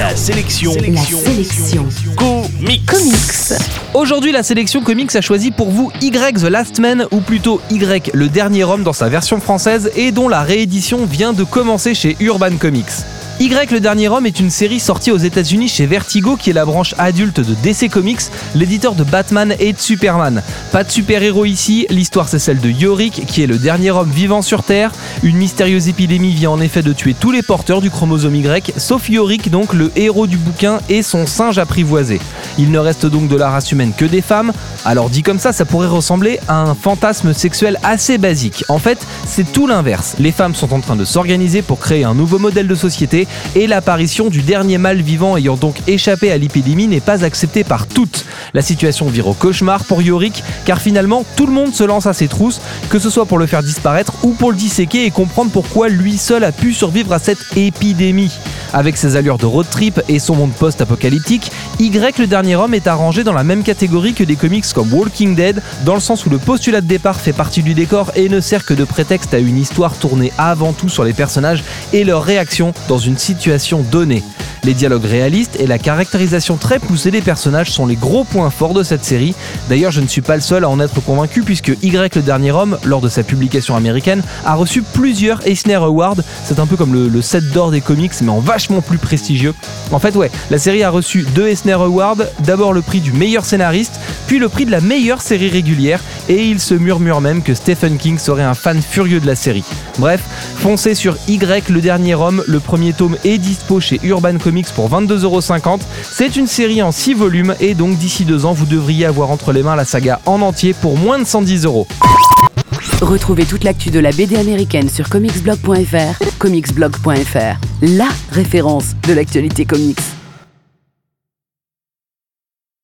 La sélection. La sélection. Comics. Comics. Aujourd'hui, la sélection comics a choisi pour vous Y The Last Man, ou plutôt Y le dernier homme dans sa version française et dont la réédition vient de commencer chez Urban Comics. Y le dernier homme est une série sortie aux États-Unis chez Vertigo, qui est la branche adulte de DC Comics, l'éditeur de Batman et de Superman. Pas de super-héros ici, l'histoire c'est celle de Yorick, qui est le dernier homme vivant sur Terre. Une mystérieuse épidémie vient en effet de tuer tous les porteurs du chromosome Y, sauf Yorick, donc le héros du bouquin et son singe apprivoisé. Il ne reste donc de la race humaine que des femmes. Alors dit comme ça, ça pourrait ressembler à un fantasme sexuel assez basique. En fait, c'est tout l'inverse. Les femmes sont en train de s'organiser pour créer un nouveau modèle de société et l'apparition du dernier mâle vivant ayant donc échappé à l'épidémie n'est pas acceptée par toutes. La situation vire au cauchemar pour Yorick car finalement tout le monde se lance à ses trousses, que ce soit pour le faire disparaître ou pour le disséquer et comprendre pourquoi lui seul a pu survivre à cette épidémie. Avec ses allures de road trip et son monde post-apocalyptique, Y le dernier homme est arrangé dans la même catégorie que des comics comme Walking Dead, dans le sens où le postulat de départ fait partie du décor et ne sert que de prétexte à une histoire tournée avant tout sur les personnages et leurs réactions dans une situation donnée. Les dialogues réalistes et la caractérisation très poussée des personnages sont les gros points forts de cette série. D'ailleurs, je ne suis pas le seul à en être convaincu puisque Y le dernier homme, lors de sa publication américaine, a reçu plusieurs Eisner Awards. C'est un peu comme le, set d'or des comics, mais en vachement plus prestigieux. En fait, ouais, la série a reçu deux Eisner Awards. D'abord le prix du meilleur scénariste, puis le prix de la meilleure série régulière. Et il se murmure même que Stephen King serait un fan furieux de la série. Bref, foncez sur Y le dernier homme. Le premier tome est dispo chez Urban Comics pour 22,50€. C'est une série en 6 volumes et donc d'ici deux ans, vous devriez avoir entre les mains la saga en entier pour moins de 110 euros. Retrouvez toute l'actu de la BD américaine sur comicsblog.fr. Comicsblog.fr, la référence de l'actualité comics.